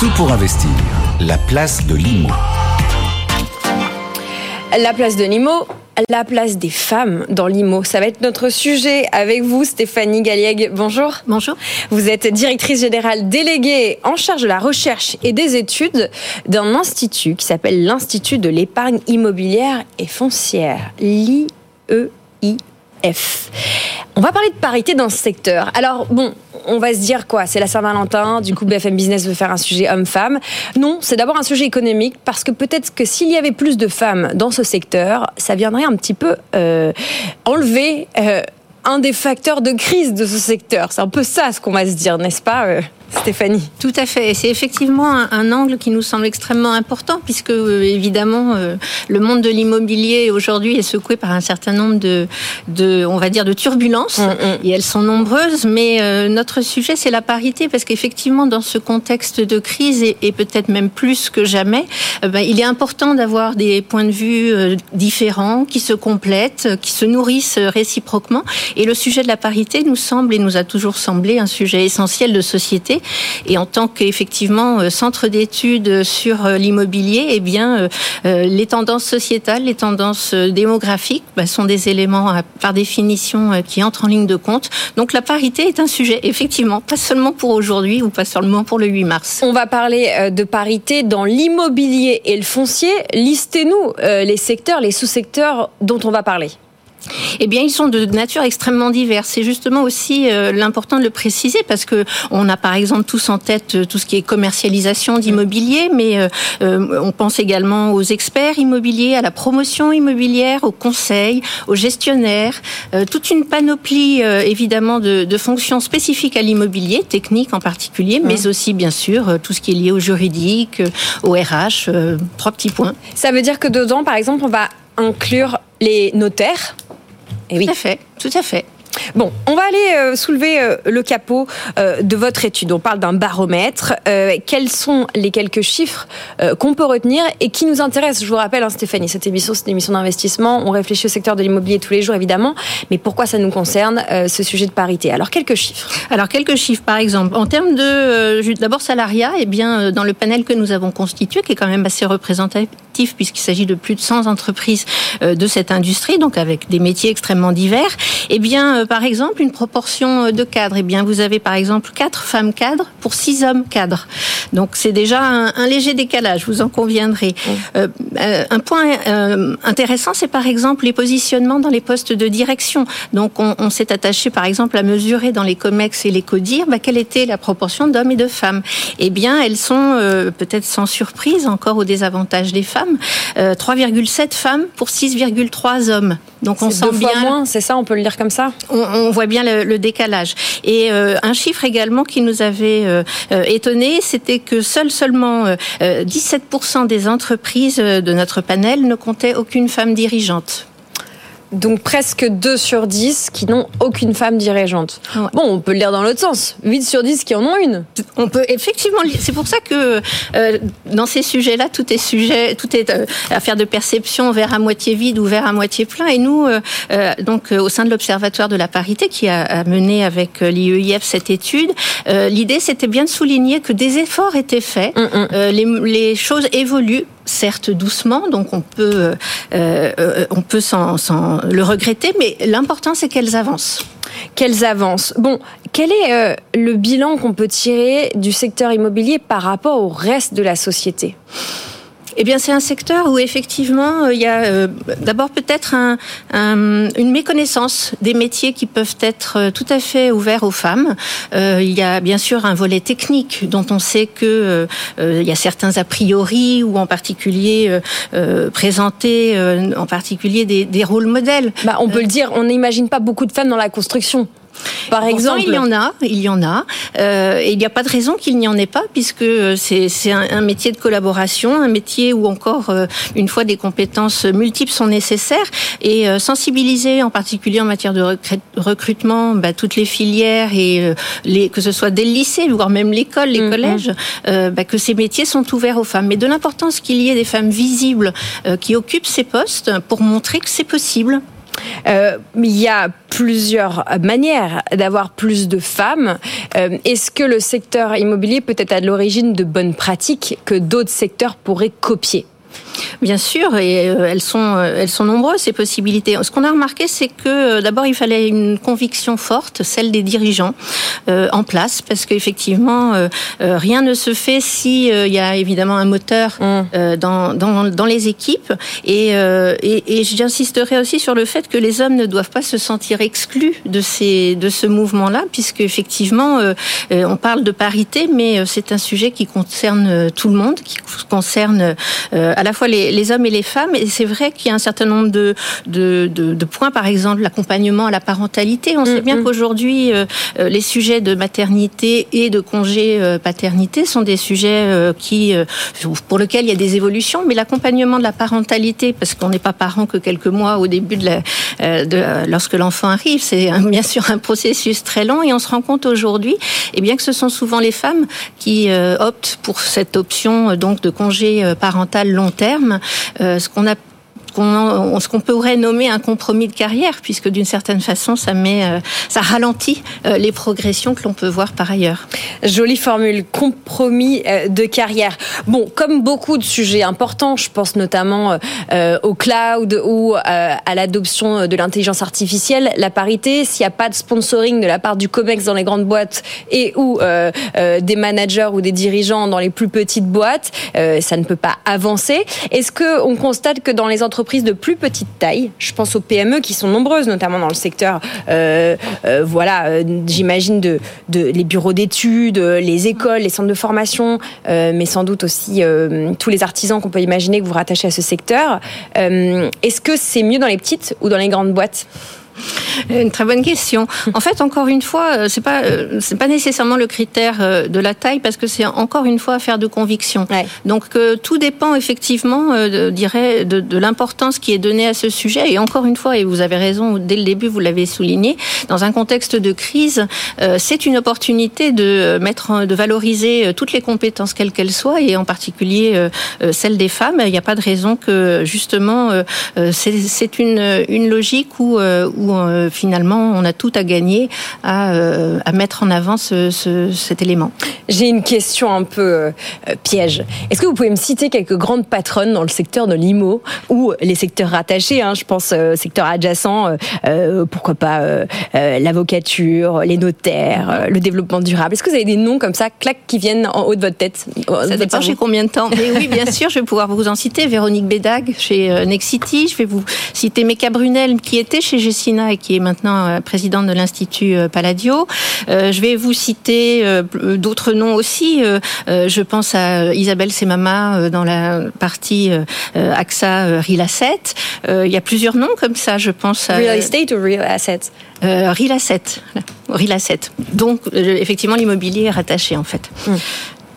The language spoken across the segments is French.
Tout pour investir. La place de l'IMO. La place de l'IMO, la place des femmes dans l'IMO. Ça va être notre sujet avec vous, Stéphanie Galliègue. Bonjour. Bonjour. Vous êtes directrice générale déléguée en charge de la recherche et des études d'un institut qui s'appelle l'Institut de l'épargne immobilière et foncière, l'IEI. F. On va parler de parité dans ce secteur. Alors, bon, on va se dire quoi? C'est la Saint-Valentin, du coup BFM Business veut faire un sujet homme-femme. Non, c'est d'abord un sujet économique parce que peut-être que s'il y avait plus de femmes dans ce secteur, ça viendrait un petit peu euh, enlever euh, un des facteurs de crise de ce secteur. C'est un peu ça ce qu'on va se dire, n'est-ce pas euh? Stéphanie. Tout à fait. C'est effectivement un, angle qui nous semble extrêmement important puisque euh, évidemment euh, le monde de l'immobilier aujourd'hui est secoué par un certain nombre de, de on va dire, de turbulences mm, mm. et elles sont nombreuses. Mais euh, notre sujet c'est la parité parce qu'effectivement dans ce contexte de crise et, peut-être même plus que jamais, ben, il est important d'avoir des points de vue différents qui se complètent, qui se nourrissent réciproquement. Et le sujet de la parité nous semble et nous a toujours semblé un sujet essentiel de société et en tant qu'effectivement euh, centre d'études sur euh, l'immobilier, eh bien, euh, les tendances sociétales, les tendances démographiques bah, sont des éléments par définition qui entrent en ligne de compte. Donc la parité est un sujet, effectivement, pas seulement pour aujourd'hui ou pas seulement pour le 8 mars. On va parler de parité dans l'immobilier et le foncier. Listez-nous les secteurs, les sous-secteurs dont on va parler. Eh bien, ils sont de nature extrêmement diverses. C'est justement aussi euh, l'important de le préciser parce que on a par exemple tous en tête euh, tout ce qui est commercialisation d'immobilier, mais euh, on pense également aux experts immobiliers, à la promotion immobilière, aux conseils, aux gestionnaires, toute une panoplie évidemment de, de, fonctions spécifiques à l'immobilier, techniques en particulier, mais aussi bien sûr tout ce qui est lié au juridique, au RH. trois petits points. Ça veut dire que dedans, par exemple, on va inclure les notaires et oui. Tout à fait, tout à fait. Bon, on va aller euh, soulever euh, le capot euh, de votre étude. On parle d'un baromètre. quels sont les quelques chiffres qu'on peut retenir et qui nous intéressent? Je vous rappelle, hein, Stéphanie, cette émission, c'est une émission d'investissement. On réfléchit au secteur de l'immobilier tous les jours, évidemment. Mais pourquoi ça nous concerne, ce sujet de parité? Alors, quelques chiffres. Alors, quelques chiffres, par exemple. En termes de, d'abord, salariat, eh bien, dans le panel que nous avons constitué, qui est quand même assez représentatif, puisqu'il s'agit de plus de 100 entreprises de cette industrie, donc avec des métiers extrêmement divers, eh bien, par exemple, une proportion euh, de cadres. Eh bien, vous avez par exemple quatre femmes cadres pour six hommes cadres. Donc, c'est déjà un, léger décalage, vous en conviendrez. Euh, euh, un point intéressant, c'est par exemple les positionnements dans les postes de direction. Donc, on, s'est attaché par exemple à mesurer dans les COMEX et les CODIR bah, quelle était la proportion d'hommes et de femmes. Eh bien, elles sont peut-être sans surprise encore au désavantage des femmes. 3,7 femmes pour 6,3 hommes. Donc, on sent bien. moins, c'est ça, on peut le dire comme ça? On, voit bien le, décalage. Et euh, un chiffre également qui nous avait euh, euh, étonné, c'était que seul seulement 17% des entreprises de notre panel ne comptaient aucune femme dirigeante. Donc presque 2 sur 10 qui n'ont aucune femme dirigeante. Bon, on peut le lire dans l'autre sens. 8 sur 10 qui en ont une. On peut effectivement C'est pour ça que euh, dans ces sujets-là, tout est sujet, tout est euh, affaire de perception, vers à moitié vide ou vers à moitié plein. Et nous, euh, donc au sein de l'Observatoire de la parité qui a, mené avec l'IEIF cette étude, l'idée c'était bien de souligner que des efforts étaient faits, mm, mm. les, les choses évoluent certes doucement, donc on peut, euh, euh, on peut le regretter, mais l'important c'est qu'elles avancent. Qu'elles avancent. Bon, quel est euh, le bilan qu'on peut tirer du secteur immobilier par rapport au reste de la société? Eh bien, c'est un secteur où effectivement euh, il y a euh, d'abord peut-être un, une méconnaissance des métiers qui peuvent être euh, tout à fait ouverts aux femmes. il y a bien sûr un volet technique dont on sait que il y a certains a priori ou en particulier présenter en particulier des, des rôles modèles. Bah, on peut le dire, on n'imagine pas beaucoup de femmes dans la construction. Par exemple, il y en a, il y en a, euh, et il n'y a pas de raison qu'il n'y en ait pas, puisque c'est un, un, métier de collaboration, un métier où encore euh, une fois des compétences multiples sont nécessaires, et euh, sensibiliser, en particulier en matière de recrutement, bah, toutes les filières et euh, les, que ce soit dès le lycée, voire même l'école, les mm-hmm. collèges, bah, que ces métiers sont ouverts aux femmes. Mais de l'importance qu'il y ait des femmes visibles qui occupent ces postes pour montrer que c'est possible euh, il y a plusieurs manières d'avoir plus de femmes. Euh, est-ce que le secteur immobilier peut être à l'origine de bonnes pratiques que d'autres secteurs pourraient copier? Bien sûr, et euh, elles sont euh, elles sont nombreuses ces possibilités. Ce qu'on a remarqué, c'est que euh, d'abord il fallait une conviction forte, celle des dirigeants en place, parce qu'effectivement rien ne se fait si il y a évidemment un moteur mmh. dans, dans, dans les équipes. Et, et, et j'insisterai aussi sur le fait que les hommes ne doivent pas se sentir exclus de ces de ce mouvement-là, puisque effectivement on parle de parité, mais c'est un sujet qui concerne tout le monde, qui concerne à la fois les, hommes et les femmes. Et c'est vrai qu'il y a un certain nombre de, de, points, par exemple l'accompagnement à la parentalité. On sait bien mm-hmm. qu'aujourd'hui, euh, euh, les sujets de maternité et de congé euh, paternité sont des sujets qui, pour lesquels il y a des évolutions. Mais l'accompagnement de la parentalité, parce qu'on n'est pas parent que quelques mois au début de, la, de lorsque l'enfant arrive, c'est bien sûr un processus très long. Et on se rend compte aujourd'hui, eh bien que ce sont souvent les femmes qui optent pour cette option donc de congé parental long terme, euh, ce qu'on a ce qu'on pourrait nommer un compromis de carrière, puisque d'une certaine façon, ça met, euh, ça ralentit euh, les progressions que l'on peut voir par ailleurs. Jolie formule, compromis euh, de carrière. Bon, comme beaucoup de sujets importants, je pense notamment au cloud ou à l'adoption de l'intelligence artificielle, la parité, s'il n'y a pas de sponsoring de la part du COMEX dans les grandes boîtes et ou des managers ou des dirigeants dans les plus petites boîtes, ça ne peut pas avancer. Est-ce que on constate que dans les entreprises de plus petite taille. Je pense aux PME qui sont nombreuses, notamment dans le secteur, euh, euh, voilà, euh, j'imagine de, de, les bureaux d'études, les écoles, les centres de formation, mais sans doute aussi tous les artisans qu'on peut imaginer que vous rattachez à ce secteur. Est-ce que c'est mieux dans les petites ou dans les grandes boîtes? Une très bonne question. En fait, encore une fois, euh, c'est pas euh, c'est pas nécessairement le critère euh, de la taille parce que c'est encore une fois affaire de conviction. Donc tout dépend effectivement, dirais, de, de l'importance qui est donnée à ce sujet. Et encore une fois, et vous avez raison, dès le début, vous l'avez souligné, dans un contexte de crise, c'est une opportunité de mettre, de valoriser toutes les compétences quelles qu'elles soient, et en particulier celles des femmes. Il n'y a pas de raison que justement, c'est une une logique où, où euh, finalement on a tout à gagner à, euh, mettre en avant cet élément. J'ai une question un peu euh, piège. Est-ce que vous pouvez me citer quelques grandes patronnes dans le secteur de l'IMO ou les secteurs rattachés hein, Je pense secteur adjacent, pourquoi pas l'avocature, les notaires, le développement durable. Est-ce que vous avez des noms comme ça, clac, qui viennent en haut de votre tête? Ça dépend chez combien de temps. Mais oui, bien sûr, je vais pouvoir vous en citer. Véronique Bédag chez Nexity. Je vais vous citer Meka Brunel qui était chez Et qui est maintenant euh, présidente de l'Institut euh, Palladio. Euh, je vais vous citer d'autres noms aussi. Je pense à Isabelle Semama dans la partie AXA Real Asset. Il y a plusieurs noms comme ça, je pense. À, real Estate ou Real Asset Real Asset. Real Asset. Donc, effectivement, l'immobilier est rattaché en fait. Hmm.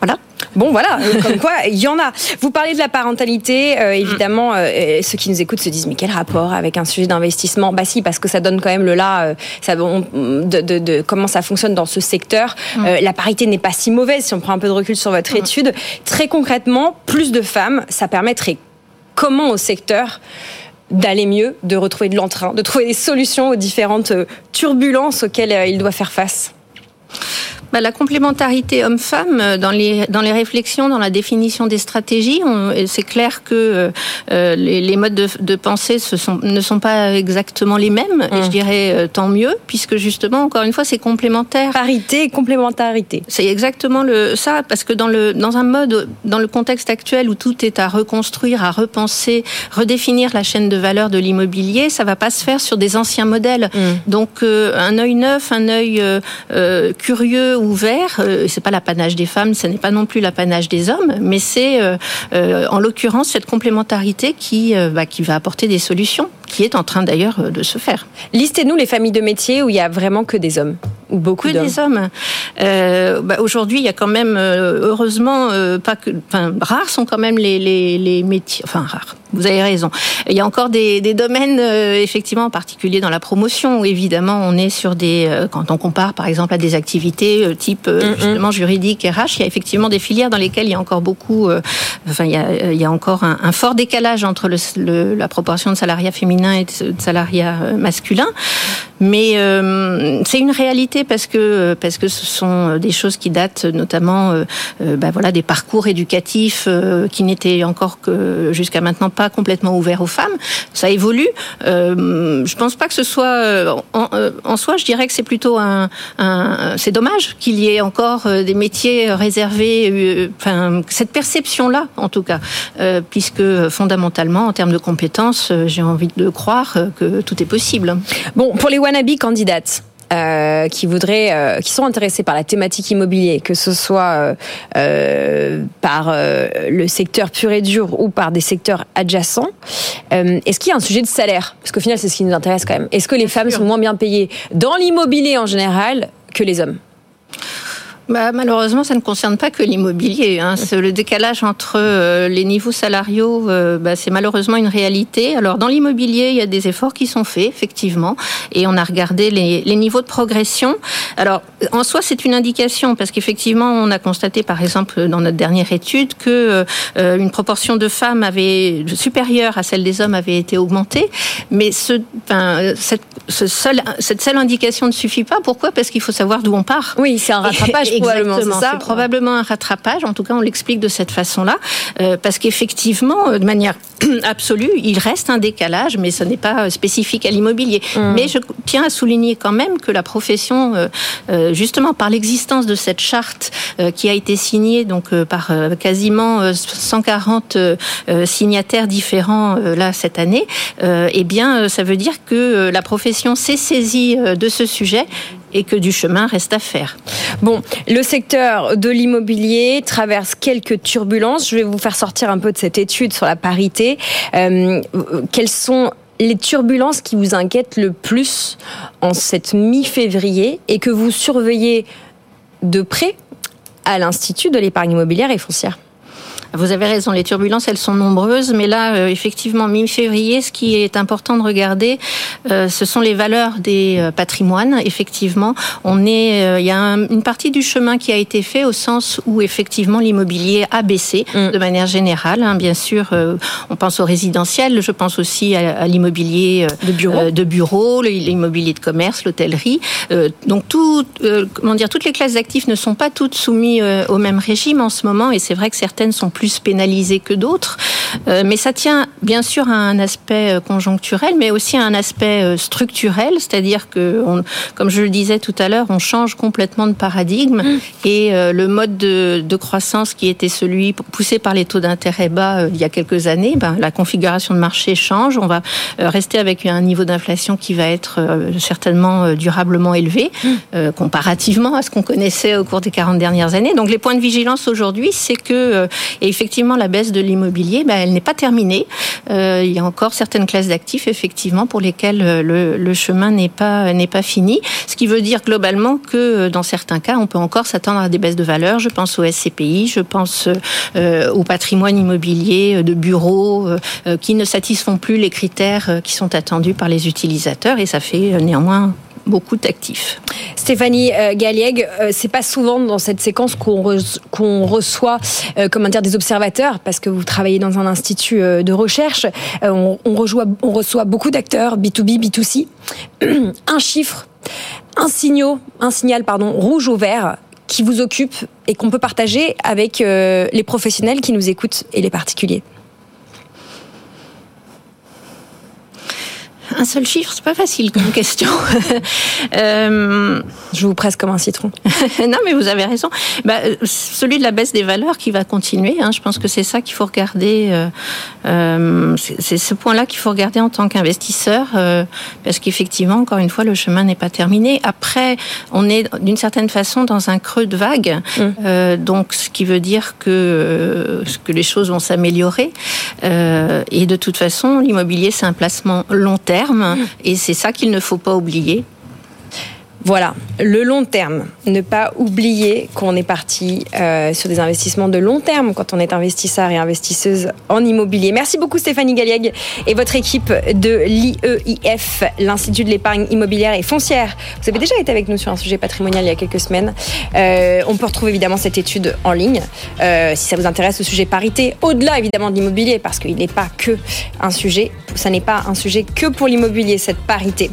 Voilà. Bon, voilà, euh, comme quoi, il y en a. Vous parlez de la parentalité, euh, évidemment, euh, ceux qui nous écoutent se disent, mais quel rapport avec un sujet d'investissement? Bah si, parce que ça donne quand même le là, ça, de, de, de, comment ça fonctionne dans ce secteur. Mm. la parité n'est pas si mauvaise si on prend un peu de recul sur votre mm. étude. Très concrètement, plus de femmes, ça permettrait comment au secteur d'aller mieux, de retrouver de l'entrain, de trouver des solutions aux différentes turbulences auxquelles il doit faire face? Bah, la complémentarité homme-femme euh, dans les dans les réflexions, dans la définition des stratégies, c'est clair que euh, euh, les, les, modes de, de pensée ce sont, ne sont pas exactement les mêmes. Et je mmh. dirais tant mieux, puisque justement, encore une fois, c'est complémentaire. Parité et complémentarité. C'est exactement le ça, parce que dans le dans un mode dans le contexte actuel où tout est à reconstruire, à repenser, redéfinir la chaîne de valeur de l'immobilier, ça va pas se faire sur des anciens modèles. Mmh. Donc un œil neuf, un œil curieux ouvert. Euh, c'est pas l'apanage des femmes, ce n'est pas non plus l'apanage des hommes, mais c'est euh, euh, en l'occurrence cette complémentarité qui, bah, qui va apporter des solutions, qui est en train d'ailleurs de se faire. Listez-nous les familles de métiers où il y a vraiment que des hommes ou beaucoup que des hommes. Bah, aujourd'hui, il y a quand même heureusement pas que, enfin, rares sont quand même les, les, les métiers, enfin rares vous avez raison. Il y a encore des, des domaines, euh, effectivement, en particulier dans la promotion, où évidemment on est sur des, euh, quand on compare par exemple à des activités euh, type justement juridique, RH, il y a effectivement des filières dans lesquelles il y a encore beaucoup, enfin il y a, il y a encore un, un, fort décalage entre le, la proportion de salariat féminin et de salariat masculin. Mais euh, c'est une réalité parce que parce que ce sont des choses qui datent notamment euh, euh bah voilà des parcours éducatifs euh, qui n'étaient encore que jusqu'à maintenant pas complètement ouverts aux femmes. Ça évolue. Euh, je pense pas que ce soit en, en, soi. Je dirais que c'est plutôt un, un c'est dommage qu'il y ait encore des métiers réservés. Enfin cette perception là en tout cas, puisque fondamentalement en termes de compétences, j'ai envie de croire que tout est possible. Bon pour les wannabe candidates. Euh, qui voudraient, euh, qui sont intéressés par la thématique immobilier, que ce soit euh, par le secteur pur et dur ou par des secteurs adjacents. Est-ce qu'il y a un sujet de salaire? Parce qu'au final, c'est ce qui nous intéresse quand même. Est-ce que les femmes sont moins bien payées dans l'immobilier en général que les hommes? Bah, malheureusement, ça ne concerne pas que l'immobilier. Hein. Le décalage entre euh, les niveaux salariaux, euh, bah, c'est malheureusement une réalité. Alors, dans l'immobilier, il y a des efforts qui sont faits, effectivement, et on a regardé les, les niveaux de progression. Alors, en soi, c'est une indication, parce qu'effectivement, on a constaté, par exemple, dans notre dernière étude, que euh, une proportion de femmes avait supérieure à celle des hommes avait été augmentée, mais ce, cette, ce seul, cette seule indication ne suffit pas. Pourquoi? Parce qu'il faut savoir d'où on part. Oui, c'est un rattrapage. Exactement, c'est probablement un rattrapage. En tout cas, on l'explique de cette façon-là, euh, parce qu'effectivement, euh, de manière absolue, il reste un décalage, mais ce n'est pas euh, spécifique à l'immobilier. Mmh. Mais je tiens à souligner quand même que la profession, justement par l'existence de cette charte qui a été signée donc par quasiment 140 signataires différents là cette année, eh bien, ça veut dire que la profession s'est saisie de ce sujet et que du chemin reste à faire. Bon, le secteur de l'immobilier traverse quelques turbulences. Je vais vous faire sortir un peu de cette étude sur la parité. Euh, quelles sont les turbulences qui vous inquiètent le plus en cette mi-février et que vous surveillez de près à l'Institut de l'épargne immobilière et foncière? Vous avez raison, les turbulences, elles sont nombreuses, mais là, euh, effectivement, mi-février, ce qui est important de regarder, euh, ce sont les valeurs des euh, patrimoines. Effectivement, on est, il y a une partie du chemin qui a été fait au sens où effectivement l'immobilier a baissé mm. de manière générale. Hein, bien sûr, on pense au résidentiel, je pense aussi à, l'immobilier de bureau, de bureau, l'immobilier de commerce, l'hôtellerie. donc tout, comment dire, toutes les classes d'actifs ne sont pas toutes soumises au même régime en ce moment, et c'est vrai que certaines sont plus plus pénalisés que d'autres. Euh, mais ça tient bien sûr à un aspect euh, conjoncturel, mais aussi à un aspect euh, structurel, c'est-à-dire que, on, comme je le disais tout à l'heure, on change complètement de paradigme mmh. et le mode de, de, croissance qui était celui poussé par les taux d'intérêt bas il y a quelques années, ben, la configuration de marché change. On va rester avec un niveau d'inflation qui va être certainement durablement élevé mmh. comparativement à ce qu'on connaissait au cours des 40 dernières années. Donc les points de vigilance aujourd'hui, c'est que effectivement, la baisse de l'immobilier, ben, elle n'est pas terminée. Euh, il y a encore certaines classes d'actifs, effectivement, pour lesquelles euh, le, chemin n'est pas fini. Ce qui veut dire globalement que euh, dans certains cas, on peut encore s'attendre à des baisses de valeur. Je pense au SCPI, je pense au patrimoine immobilier de bureaux qui ne satisfont plus les critères qui sont attendus par les utilisateurs. Et ça fait néanmoins beaucoup d'actifs. Stéphanie euh, Galliègue, euh, c'est pas souvent dans cette séquence qu'on re reçoit euh, comment des observateurs, parce que vous travaillez dans un institut de recherche. On reçoit beaucoup d'acteurs, B2B, B2C. un chiffre, un, signal, un signal pardon, rouge ou vert qui vous occupe et qu'on peut partager avec les professionnels qui nous écoutent et les particuliers. Un seul chiffre, c'est pas facile comme question. euh... Je vous presse comme un citron. non, mais vous avez raison. Bah, celui de la baisse des valeurs qui va continuer. Hein, je pense que c'est ça qu'il faut regarder. Euh, euh, c'est ce point-là qu'il faut regarder en tant qu'investisseur, euh, parce qu'effectivement, encore une fois, le chemin n'est pas terminé. Après, on est d'une certaine façon dans un creux de vague, mmh. Euh, donc ce qui veut dire que euh, que les choses vont s'améliorer. Euh, et de toute façon, l'immobilier c'est un placement long terme et c'est ça qu'il ne faut pas oublier. Voilà, le long terme. Ne pas oublier qu'on est parti euh, sur des investissements de long terme quand on est investisseur et investisseuse en immobilier. Merci beaucoup Stéphanie Galliègue et votre équipe de l'IEIF, l'Institut de l'épargne immobilière et foncière. Vous avez déjà été avec nous sur un sujet patrimonial il y a quelques semaines. Euh, on peut retrouver évidemment cette étude en ligne euh, si ça vous intéresse le sujet parité, au-delà évidemment de l'immobilier parce qu'il n'est pas que un sujet, ça n'est pas un sujet que pour l'immobilier cette parité.